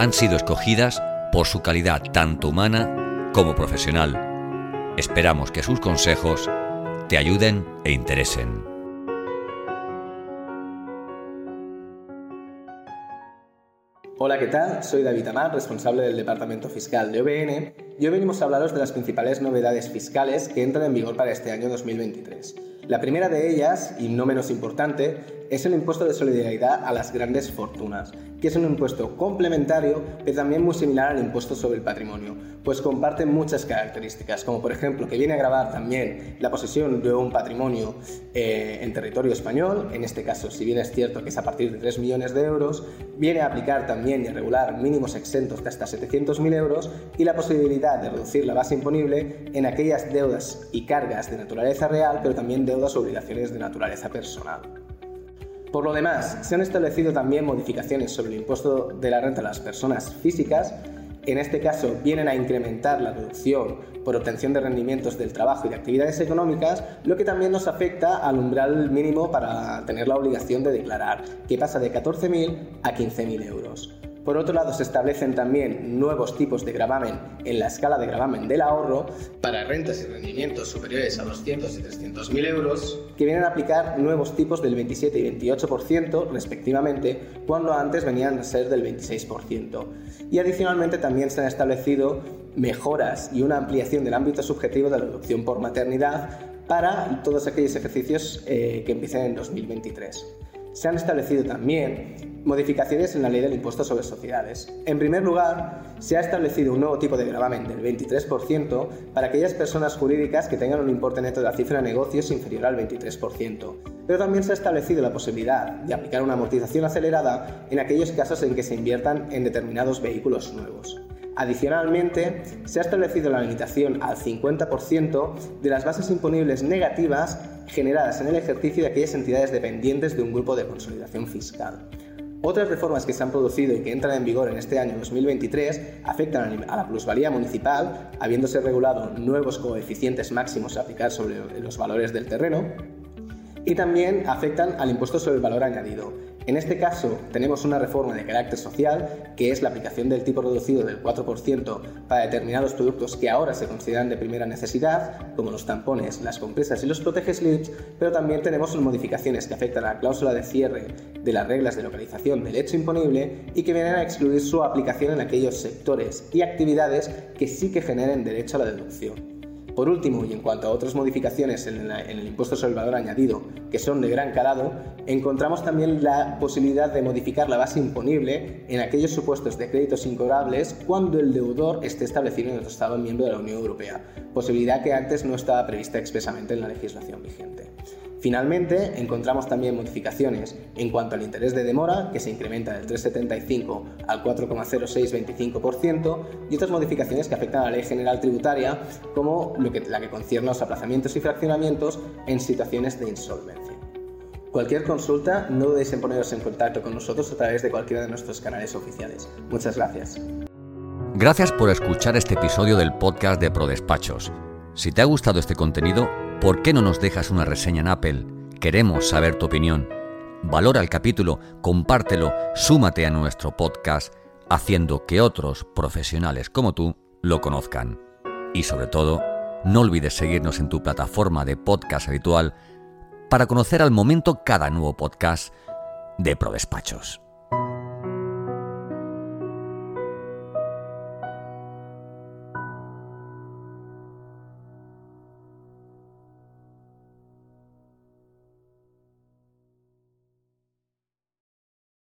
han sido escogidas por su calidad tanto humana como profesional. Esperamos que sus consejos te ayuden e interesen. Hola, ¿qué tal? Soy David Amar, responsable del Departamento Fiscal de OBN, y hoy venimos a hablaros de las principales novedades fiscales que entran en vigor para este año 2023. La primera de ellas, y no menos importante, es el impuesto de solidaridad a las grandes fortunas, que es un impuesto complementario, pero también muy similar al impuesto sobre el patrimonio, pues comparte muchas características, como por ejemplo que viene a grabar también la posesión de un patrimonio eh, en territorio español, en este caso, si bien es cierto que es a partir de 3 millones de euros, viene a aplicar también y regular mínimos exentos de hasta 700.000 euros y la posibilidad de reducir la base imponible en aquellas deudas y cargas de naturaleza real, pero también deudas obligaciones de naturaleza personal. Por lo demás, se han establecido también modificaciones sobre el impuesto de la renta a las personas físicas. En este caso, vienen a incrementar la reducción por obtención de rendimientos del trabajo y de actividades económicas, lo que también nos afecta al umbral mínimo para tener la obligación de declarar, que pasa de 14.000 a 15.000 euros. Por otro lado, se establecen también nuevos tipos de gravamen en la escala de gravamen del ahorro para rentas y rendimientos superiores a 200 y 300 mil euros, que vienen a aplicar nuevos tipos del 27 y 28% respectivamente, cuando antes venían a ser del 26%. Y adicionalmente también se han establecido mejoras y una ampliación del ámbito subjetivo de la deducción por maternidad para todos aquellos ejercicios eh, que empiecen en 2023. Se han establecido también Modificaciones en la ley del impuesto sobre sociedades. En primer lugar, se ha establecido un nuevo tipo de gravamen del 23% para aquellas personas jurídicas que tengan un importe neto de la cifra de negocios inferior al 23%. Pero también se ha establecido la posibilidad de aplicar una amortización acelerada en aquellos casos en que se inviertan en determinados vehículos nuevos. Adicionalmente, se ha establecido la limitación al 50% de las bases imponibles negativas generadas en el ejercicio de aquellas entidades dependientes de un grupo de consolidación fiscal. Otras reformas que se han producido y que entran en vigor en este año 2023 afectan a la plusvalía municipal, habiéndose regulado nuevos coeficientes máximos a aplicar sobre los valores del terreno, y también afectan al impuesto sobre el valor añadido, en este caso, tenemos una reforma de carácter social, que es la aplicación del tipo reducido del 4% para determinados productos que ahora se consideran de primera necesidad, como los tampones, las compresas y los protege-slips, pero también tenemos modificaciones que afectan a la cláusula de cierre de las reglas de localización del hecho imponible y que vienen a excluir su aplicación en aquellos sectores y actividades que sí que generen derecho a la deducción. Por último, y en cuanto a otras modificaciones en, el impuesto sobre el valor añadido que son de gran calado, encontramos también la posibilidad de modificar la base imponible en aquellos supuestos de créditos incobrables cuando el deudor esté establecido en otro Estado miembro de la Unión Europea, posibilidad que antes no estaba prevista expresamente en la legislación vigente. Finalmente, encontramos también modificaciones en cuanto al interés de demora, que se incrementa del 3,75 al 4,0625%, y otras modificaciones que afectan a la ley general tributaria, como la que concierne a los aplazamientos y fraccionamientos en situaciones de insolvencia. Cualquier consulta, no dudéis en poneros en contacto con nosotros a través de cualquiera de nuestros canales oficiales. Muchas gracias. Gracias por escuchar este episodio del podcast de ProDespachos. Si te ha gustado este contenido, ¿por qué no nos dejas una reseña en Apple? Queremos saber tu opinión. Valora el capítulo, compártelo, súmate a nuestro podcast, haciendo que otros profesionales como tú lo conozcan. Y sobre todo, no olvides seguirnos en tu plataforma de podcast habitual para conocer al momento cada nuevo podcast de ProDespachos.